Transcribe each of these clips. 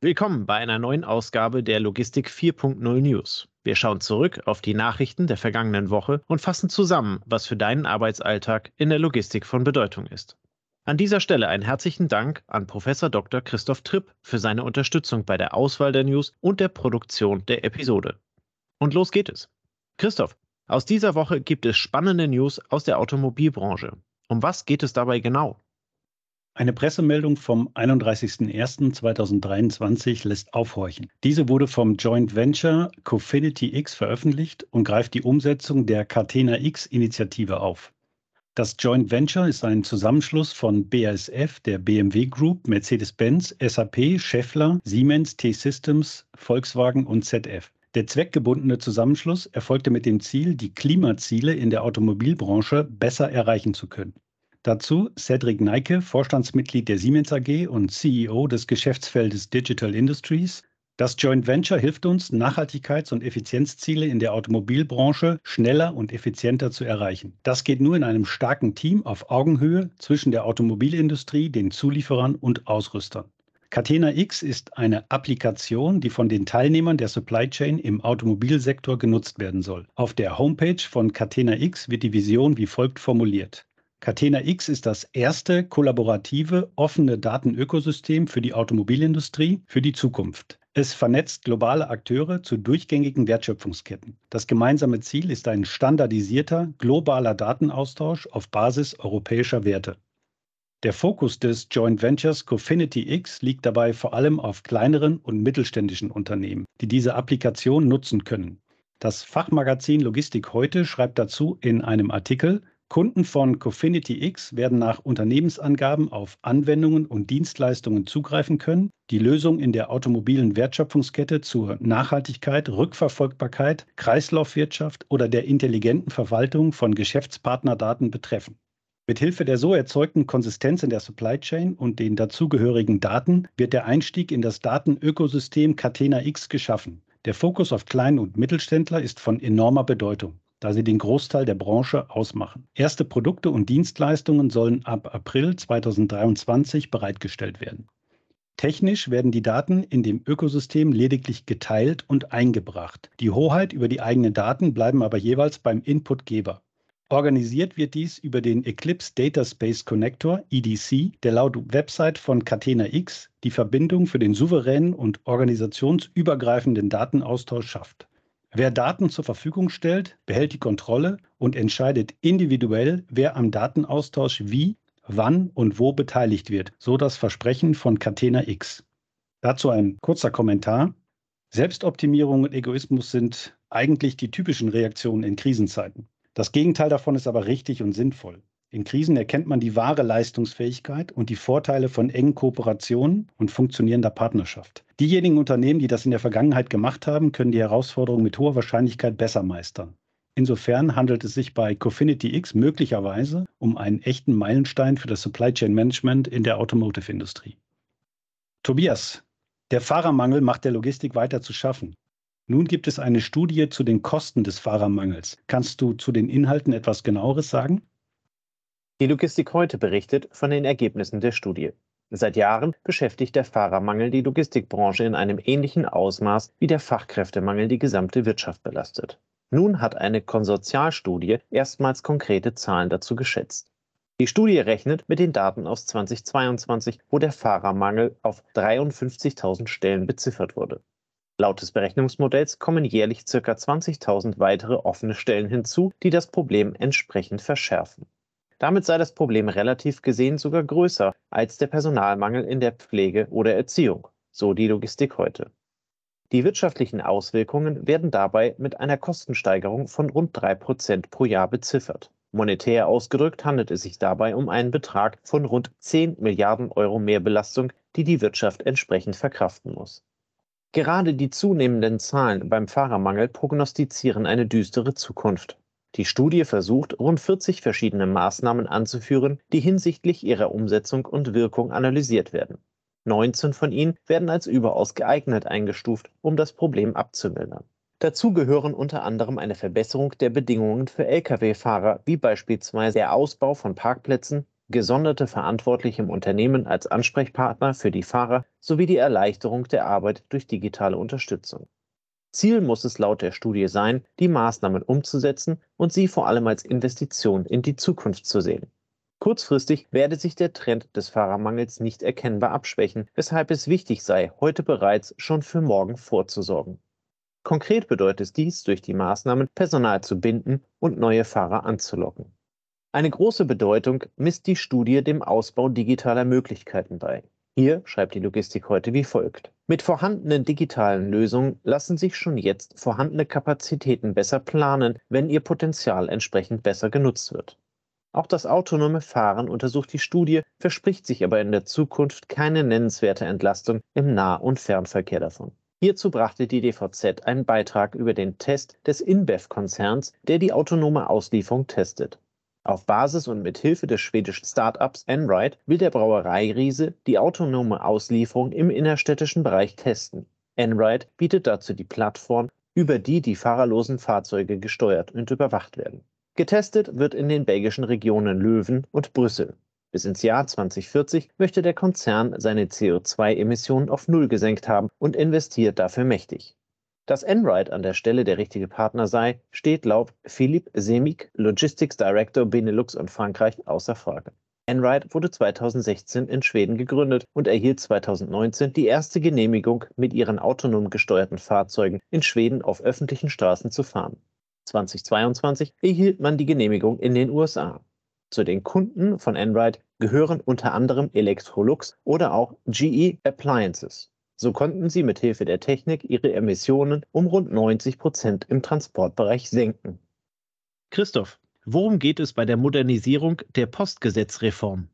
Willkommen bei einer neuen Ausgabe der Logistik 4.0 News. Wir schauen zurück auf die Nachrichten der vergangenen Woche und fassen zusammen, was für deinen Arbeitsalltag in der Logistik von Bedeutung ist. An dieser Stelle einen herzlichen Dank an Prof. Dr. Christoph Tripp für seine Unterstützung bei der Auswahl der News und der Produktion der Episode. Und los geht es. Christoph, aus dieser Woche gibt es spannende News aus der Automobilbranche. Um was geht es dabei genau? Eine Pressemeldung vom 31.01.2023 lässt aufhorchen. Diese wurde vom Joint Venture Cofinity X veröffentlicht und greift die Umsetzung der Catena X-Initiative auf. Das Joint Venture ist ein Zusammenschluss von BASF, der BMW Group, Mercedes-Benz, SAP, Schaeffler, Siemens, T-Systems, Volkswagen und ZF. Der zweckgebundene Zusammenschluss erfolgte mit dem Ziel, die Klimaziele in der Automobilbranche besser erreichen zu können. Dazu Cedric Neike, Vorstandsmitglied der Siemens AG und CEO des Geschäftsfeldes Digital Industries, das Joint Venture hilft uns, Nachhaltigkeits- und Effizienzziele in der Automobilbranche schneller und effizienter zu erreichen. Das geht nur in einem starken Team auf Augenhöhe zwischen der Automobilindustrie, den Zulieferern und Ausrüstern. Catena X ist eine Applikation, die von den Teilnehmern der Supply Chain im Automobilsektor genutzt werden soll. Auf der Homepage von Catena X wird die Vision wie folgt formuliert. Catena X ist das erste kollaborative, offene Datenökosystem für die Automobilindustrie für die Zukunft. Es vernetzt globale Akteure zu durchgängigen Wertschöpfungsketten. Das gemeinsame Ziel ist ein standardisierter, globaler Datenaustausch auf Basis europäischer Werte. Der Fokus des Joint Ventures Cofinity X liegt dabei vor allem auf kleineren und mittelständischen Unternehmen, die diese Applikation nutzen können. Das Fachmagazin Logistik heute schreibt dazu in einem Artikel, Kunden von Cofinity X werden nach Unternehmensangaben auf Anwendungen und Dienstleistungen zugreifen können, die Lösung in der automobilen Wertschöpfungskette zur Nachhaltigkeit, Rückverfolgbarkeit, Kreislaufwirtschaft oder der intelligenten Verwaltung von Geschäftspartnerdaten betreffen. Mithilfe der so erzeugten Konsistenz in der Supply Chain und den dazugehörigen Daten wird der Einstieg in das Datenökosystem Catena X geschaffen. Der Fokus auf Klein- und Mittelständler ist von enormer Bedeutung da sie den Großteil der Branche ausmachen. Erste Produkte und Dienstleistungen sollen ab April 2023 bereitgestellt werden. Technisch werden die Daten in dem Ökosystem lediglich geteilt und eingebracht. Die Hoheit über die eigenen Daten bleiben aber jeweils beim Inputgeber. Organisiert wird dies über den Eclipse Data Space Connector EDC, der laut Website von Catena X die Verbindung für den souveränen und organisationsübergreifenden Datenaustausch schafft. Wer Daten zur Verfügung stellt, behält die Kontrolle und entscheidet individuell, wer am Datenaustausch wie, wann und wo beteiligt wird, so das Versprechen von Catena X. Dazu ein kurzer Kommentar. Selbstoptimierung und Egoismus sind eigentlich die typischen Reaktionen in Krisenzeiten. Das Gegenteil davon ist aber richtig und sinnvoll. In Krisen erkennt man die wahre Leistungsfähigkeit und die Vorteile von engen Kooperationen und funktionierender Partnerschaft. Diejenigen Unternehmen, die das in der Vergangenheit gemacht haben, können die Herausforderungen mit hoher Wahrscheinlichkeit besser meistern. Insofern handelt es sich bei Cofinity X möglicherweise um einen echten Meilenstein für das Supply Chain Management in der Automotive-Industrie. Tobias, der Fahrermangel macht der Logistik weiter zu schaffen. Nun gibt es eine Studie zu den Kosten des Fahrermangels. Kannst du zu den Inhalten etwas genaueres sagen? Die Logistik heute berichtet von den Ergebnissen der Studie. Seit Jahren beschäftigt der Fahrermangel die Logistikbranche in einem ähnlichen Ausmaß wie der Fachkräftemangel die gesamte Wirtschaft belastet. Nun hat eine Konsortialstudie erstmals konkrete Zahlen dazu geschätzt. Die Studie rechnet mit den Daten aus 2022, wo der Fahrermangel auf 53.000 Stellen beziffert wurde. Laut des Berechnungsmodells kommen jährlich ca. 20.000 weitere offene Stellen hinzu, die das Problem entsprechend verschärfen. Damit sei das Problem relativ gesehen sogar größer als der Personalmangel in der Pflege oder Erziehung, so die Logistik heute. Die wirtschaftlichen Auswirkungen werden dabei mit einer Kostensteigerung von rund 3% pro Jahr beziffert. Monetär ausgedrückt handelt es sich dabei um einen Betrag von rund 10 Milliarden Euro Mehrbelastung, die die Wirtschaft entsprechend verkraften muss. Gerade die zunehmenden Zahlen beim Fahrermangel prognostizieren eine düstere Zukunft. Die Studie versucht, rund 40 verschiedene Maßnahmen anzuführen, die hinsichtlich ihrer Umsetzung und Wirkung analysiert werden. 19 von ihnen werden als überaus geeignet eingestuft, um das Problem abzumildern. Dazu gehören unter anderem eine Verbesserung der Bedingungen für Lkw-Fahrer, wie beispielsweise der Ausbau von Parkplätzen, gesonderte Verantwortliche im Unternehmen als Ansprechpartner für die Fahrer sowie die Erleichterung der Arbeit durch digitale Unterstützung. Ziel muss es laut der Studie sein, die Maßnahmen umzusetzen und sie vor allem als Investition in die Zukunft zu sehen. Kurzfristig werde sich der Trend des Fahrermangels nicht erkennbar abschwächen, weshalb es wichtig sei, heute bereits schon für morgen vorzusorgen. Konkret bedeutet dies, durch die Maßnahmen Personal zu binden und neue Fahrer anzulocken. Eine große Bedeutung misst die Studie dem Ausbau digitaler Möglichkeiten bei. Hier schreibt die Logistik heute wie folgt. Mit vorhandenen digitalen Lösungen lassen sich schon jetzt vorhandene Kapazitäten besser planen, wenn ihr Potenzial entsprechend besser genutzt wird. Auch das autonome Fahren untersucht die Studie, verspricht sich aber in der Zukunft keine nennenswerte Entlastung im Nah- und Fernverkehr davon. Hierzu brachte die DVZ einen Beitrag über den Test des InBev-Konzerns, der die autonome Auslieferung testet. Auf Basis und mit Hilfe des schwedischen Startups Enride will der Brauereiriese die autonome Auslieferung im innerstädtischen Bereich testen. Enride bietet dazu die Plattform, über die die fahrerlosen Fahrzeuge gesteuert und überwacht werden. Getestet wird in den belgischen Regionen Löwen und Brüssel. Bis ins Jahr 2040 möchte der Konzern seine CO2-Emissionen auf Null gesenkt haben und investiert dafür mächtig. Dass Enride an der Stelle der richtige Partner sei, steht laut Philippe Semik, Logistics Director Benelux und Frankreich, außer Frage. Enride wurde 2016 in Schweden gegründet und erhielt 2019 die erste Genehmigung, mit ihren autonom gesteuerten Fahrzeugen in Schweden auf öffentlichen Straßen zu fahren. 2022 erhielt man die Genehmigung in den USA. Zu den Kunden von Enride gehören unter anderem Electrolux oder auch GE Appliances. So konnten sie mit Hilfe der Technik ihre Emissionen um rund 90 Prozent im Transportbereich senken. Christoph, worum geht es bei der Modernisierung der Postgesetzreform?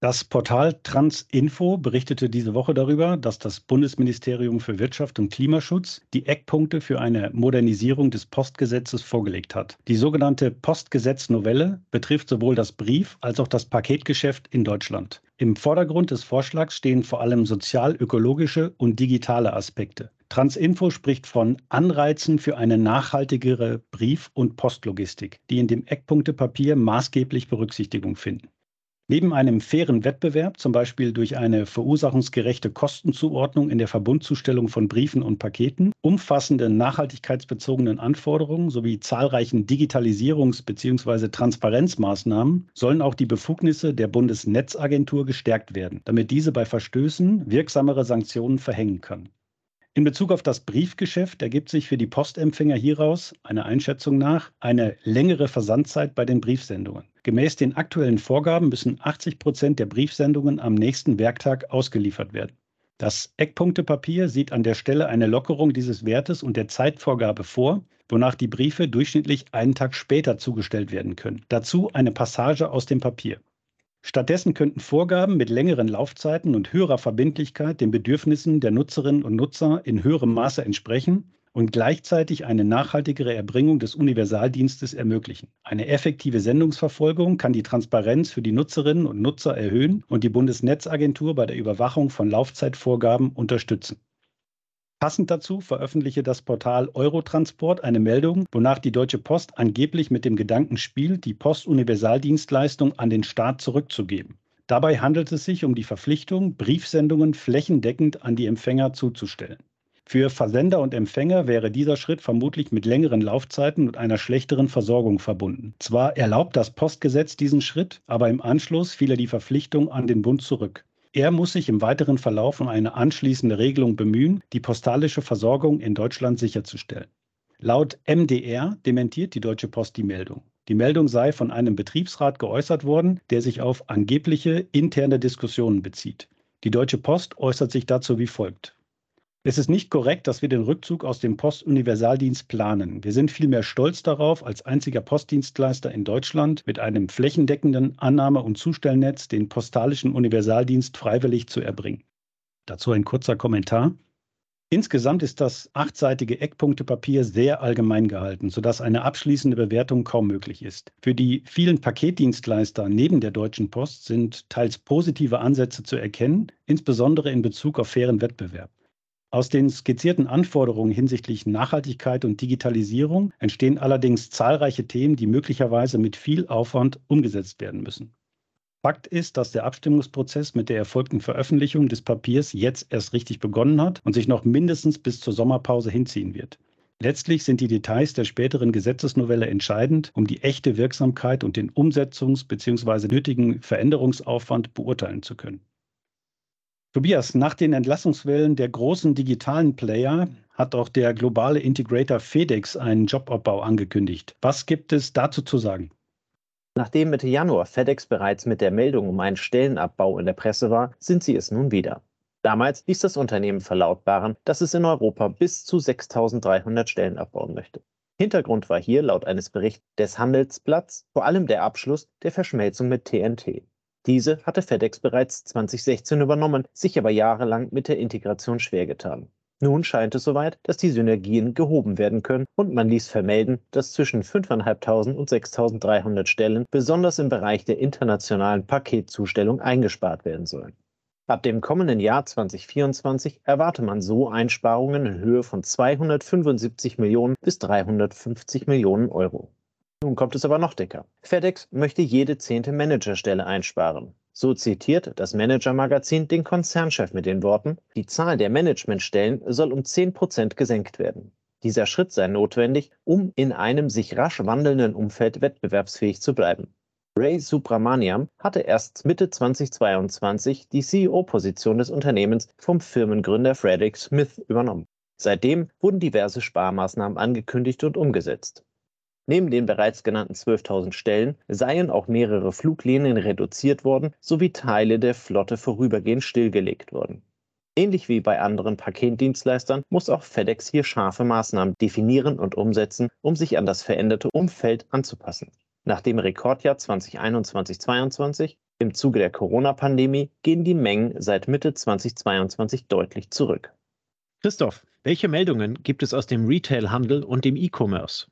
Das Portal Transinfo berichtete diese Woche darüber, dass das Bundesministerium für Wirtschaft und Klimaschutz die Eckpunkte für eine Modernisierung des Postgesetzes vorgelegt hat. Die sogenannte Postgesetznovelle betrifft sowohl das Brief- als auch das Paketgeschäft in Deutschland. Im Vordergrund des Vorschlags stehen vor allem sozial-ökologische und digitale Aspekte. Transinfo spricht von Anreizen für eine nachhaltigere Brief- und Postlogistik, die in dem Eckpunktepapier maßgeblich Berücksichtigung finden. Neben einem fairen Wettbewerb, zum Beispiel durch eine verursachungsgerechte Kostenzuordnung in der Verbundzustellung von Briefen und Paketen, umfassende nachhaltigkeitsbezogenen Anforderungen sowie zahlreichen Digitalisierungs- bzw. Transparenzmaßnahmen sollen auch die Befugnisse der Bundesnetzagentur gestärkt werden, damit diese bei Verstößen wirksamere Sanktionen verhängen kann. In Bezug auf das Briefgeschäft ergibt sich für die Postempfänger hieraus, einer Einschätzung nach, eine längere Versandzeit bei den Briefsendungen. Gemäß den aktuellen Vorgaben müssen 80 Prozent der Briefsendungen am nächsten Werktag ausgeliefert werden. Das Eckpunktepapier sieht an der Stelle eine Lockerung dieses Wertes und der Zeitvorgabe vor, wonach die Briefe durchschnittlich einen Tag später zugestellt werden können. Dazu eine Passage aus dem Papier. Stattdessen könnten Vorgaben mit längeren Laufzeiten und höherer Verbindlichkeit den Bedürfnissen der Nutzerinnen und Nutzer in höherem Maße entsprechen und gleichzeitig eine nachhaltigere Erbringung des Universaldienstes ermöglichen. Eine effektive Sendungsverfolgung kann die Transparenz für die Nutzerinnen und Nutzer erhöhen und die Bundesnetzagentur bei der Überwachung von Laufzeitvorgaben unterstützen. Passend dazu veröffentliche das Portal Eurotransport eine Meldung, wonach die Deutsche Post angeblich mit dem Gedanken spielt, die Postuniversaldienstleistung an den Staat zurückzugeben. Dabei handelt es sich um die Verpflichtung, Briefsendungen flächendeckend an die Empfänger zuzustellen. Für Versender und Empfänger wäre dieser Schritt vermutlich mit längeren Laufzeiten und einer schlechteren Versorgung verbunden. Zwar erlaubt das Postgesetz diesen Schritt, aber im Anschluss fiele die Verpflichtung an den Bund zurück. Er muss sich im weiteren Verlauf um eine anschließende Regelung bemühen, die postalische Versorgung in Deutschland sicherzustellen. Laut MDR dementiert die Deutsche Post die Meldung. Die Meldung sei von einem Betriebsrat geäußert worden, der sich auf angebliche interne Diskussionen bezieht. Die Deutsche Post äußert sich dazu wie folgt. Es ist nicht korrekt, dass wir den Rückzug aus dem Postuniversaldienst planen. Wir sind vielmehr stolz darauf, als einziger Postdienstleister in Deutschland mit einem flächendeckenden Annahme- und Zustellnetz den postalischen Universaldienst freiwillig zu erbringen. Dazu ein kurzer Kommentar. Insgesamt ist das achtseitige Eckpunktepapier sehr allgemein gehalten, sodass eine abschließende Bewertung kaum möglich ist. Für die vielen Paketdienstleister neben der Deutschen Post sind teils positive Ansätze zu erkennen, insbesondere in Bezug auf fairen Wettbewerb. Aus den skizzierten Anforderungen hinsichtlich Nachhaltigkeit und Digitalisierung entstehen allerdings zahlreiche Themen, die möglicherweise mit viel Aufwand umgesetzt werden müssen. Fakt ist, dass der Abstimmungsprozess mit der erfolgten Veröffentlichung des Papiers jetzt erst richtig begonnen hat und sich noch mindestens bis zur Sommerpause hinziehen wird. Letztlich sind die Details der späteren Gesetzesnovelle entscheidend, um die echte Wirksamkeit und den Umsetzungs- bzw. nötigen Veränderungsaufwand beurteilen zu können. Tobias, nach den Entlassungswellen der großen digitalen Player hat auch der globale Integrator FedEx einen Jobabbau angekündigt. Was gibt es dazu zu sagen? Nachdem Mitte Januar FedEx bereits mit der Meldung um einen Stellenabbau in der Presse war, sind sie es nun wieder. Damals ließ das Unternehmen verlautbaren, dass es in Europa bis zu 6300 Stellen abbauen möchte. Hintergrund war hier laut eines Berichts des Handelsblatts vor allem der Abschluss der Verschmelzung mit TNT. Diese hatte FedEx bereits 2016 übernommen, sich aber jahrelang mit der Integration schwer getan. Nun scheint es soweit, dass die Synergien gehoben werden können und man ließ vermelden, dass zwischen 5.500 und 6.300 Stellen besonders im Bereich der internationalen Paketzustellung eingespart werden sollen. Ab dem kommenden Jahr 2024 erwarte man so Einsparungen in Höhe von 275 Millionen bis 350 Millionen Euro. Nun kommt es aber noch dicker. FedEx möchte jede zehnte Managerstelle einsparen. So zitiert das Manager-Magazin den Konzernchef mit den Worten, die Zahl der Managementstellen soll um 10 Prozent gesenkt werden. Dieser Schritt sei notwendig, um in einem sich rasch wandelnden Umfeld wettbewerbsfähig zu bleiben. Ray Subramaniam hatte erst Mitte 2022 die CEO-Position des Unternehmens vom Firmengründer Frederick Smith übernommen. Seitdem wurden diverse Sparmaßnahmen angekündigt und umgesetzt. Neben den bereits genannten 12.000 Stellen seien auch mehrere Fluglinien reduziert worden sowie Teile der Flotte vorübergehend stillgelegt worden. Ähnlich wie bei anderen Paketdienstleistern muss auch FedEx hier scharfe Maßnahmen definieren und umsetzen, um sich an das veränderte Umfeld anzupassen. Nach dem Rekordjahr 2021-22 im Zuge der Corona-Pandemie gehen die Mengen seit Mitte 2022 deutlich zurück. Christoph, welche Meldungen gibt es aus dem Retailhandel und dem E-Commerce?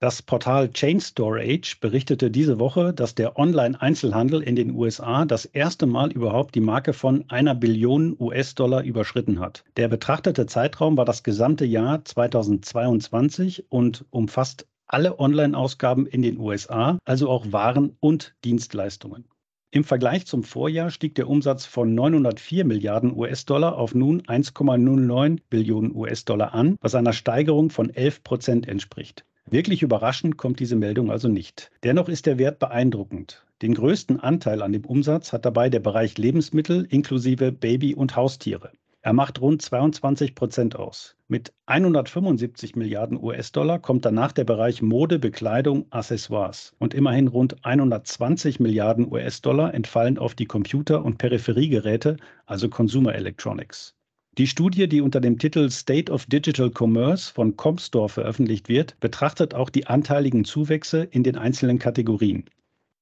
Das Portal Chain Storage berichtete diese Woche, dass der Online-Einzelhandel in den USA das erste Mal überhaupt die Marke von einer Billion US-Dollar überschritten hat. Der betrachtete Zeitraum war das gesamte Jahr 2022 und umfasst alle Online-Ausgaben in den USA, also auch Waren und Dienstleistungen. Im Vergleich zum Vorjahr stieg der Umsatz von 904 Milliarden US-Dollar auf nun 1,09 Billionen US-Dollar an, was einer Steigerung von 11 Prozent entspricht. Wirklich überraschend kommt diese Meldung also nicht. Dennoch ist der Wert beeindruckend. Den größten Anteil an dem Umsatz hat dabei der Bereich Lebensmittel inklusive Baby- und Haustiere. Er macht rund 22 Prozent aus. Mit 175 Milliarden US-Dollar kommt danach der Bereich Mode, Bekleidung, Accessoires. Und immerhin rund 120 Milliarden US-Dollar entfallen auf die Computer- und Peripheriegeräte, also Consumer Electronics. Die Studie, die unter dem Titel State of Digital Commerce von Comstore veröffentlicht wird, betrachtet auch die anteiligen Zuwächse in den einzelnen Kategorien.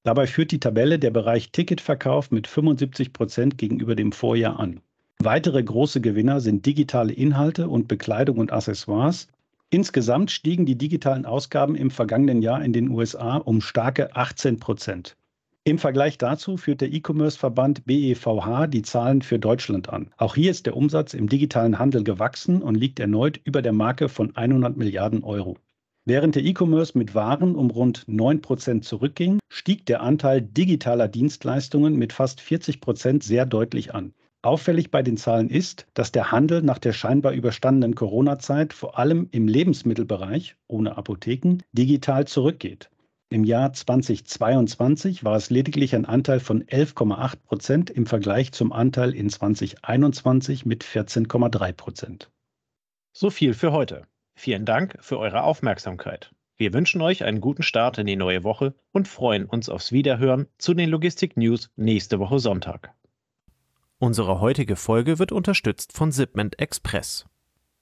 Dabei führt die Tabelle der Bereich Ticketverkauf mit 75 Prozent gegenüber dem Vorjahr an. Weitere große Gewinner sind digitale Inhalte und Bekleidung und Accessoires. Insgesamt stiegen die digitalen Ausgaben im vergangenen Jahr in den USA um starke 18 Prozent. Im Vergleich dazu führt der E-Commerce-Verband BEVH die Zahlen für Deutschland an. Auch hier ist der Umsatz im digitalen Handel gewachsen und liegt erneut über der Marke von 100 Milliarden Euro. Während der E-Commerce mit Waren um rund 9 Prozent zurückging, stieg der Anteil digitaler Dienstleistungen mit fast 40 Prozent sehr deutlich an. Auffällig bei den Zahlen ist, dass der Handel nach der scheinbar überstandenen Corona-Zeit vor allem im Lebensmittelbereich ohne Apotheken digital zurückgeht. Im Jahr 2022 war es lediglich ein Anteil von 11,8 Prozent im Vergleich zum Anteil in 2021 mit 14,3 Prozent. So viel für heute. Vielen Dank für eure Aufmerksamkeit. Wir wünschen euch einen guten Start in die neue Woche und freuen uns aufs Wiederhören zu den Logistik News nächste Woche Sonntag. Unsere heutige Folge wird unterstützt von Zipment Express.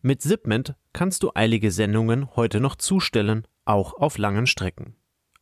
Mit Zipment kannst du eilige Sendungen heute noch zustellen, auch auf langen Strecken.